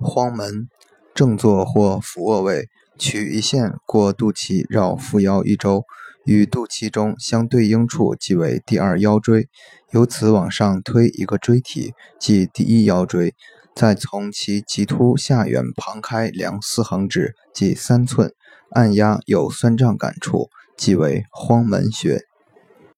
荒门，正坐或俯卧位，取一线过肚脐，绕腹腰一周，与肚脐中相对应处即为第二腰椎。由此往上推一个椎体，即第一腰椎。再从其棘突下缘旁开量四横指，即三寸，按压有酸胀感处，即为荒门穴。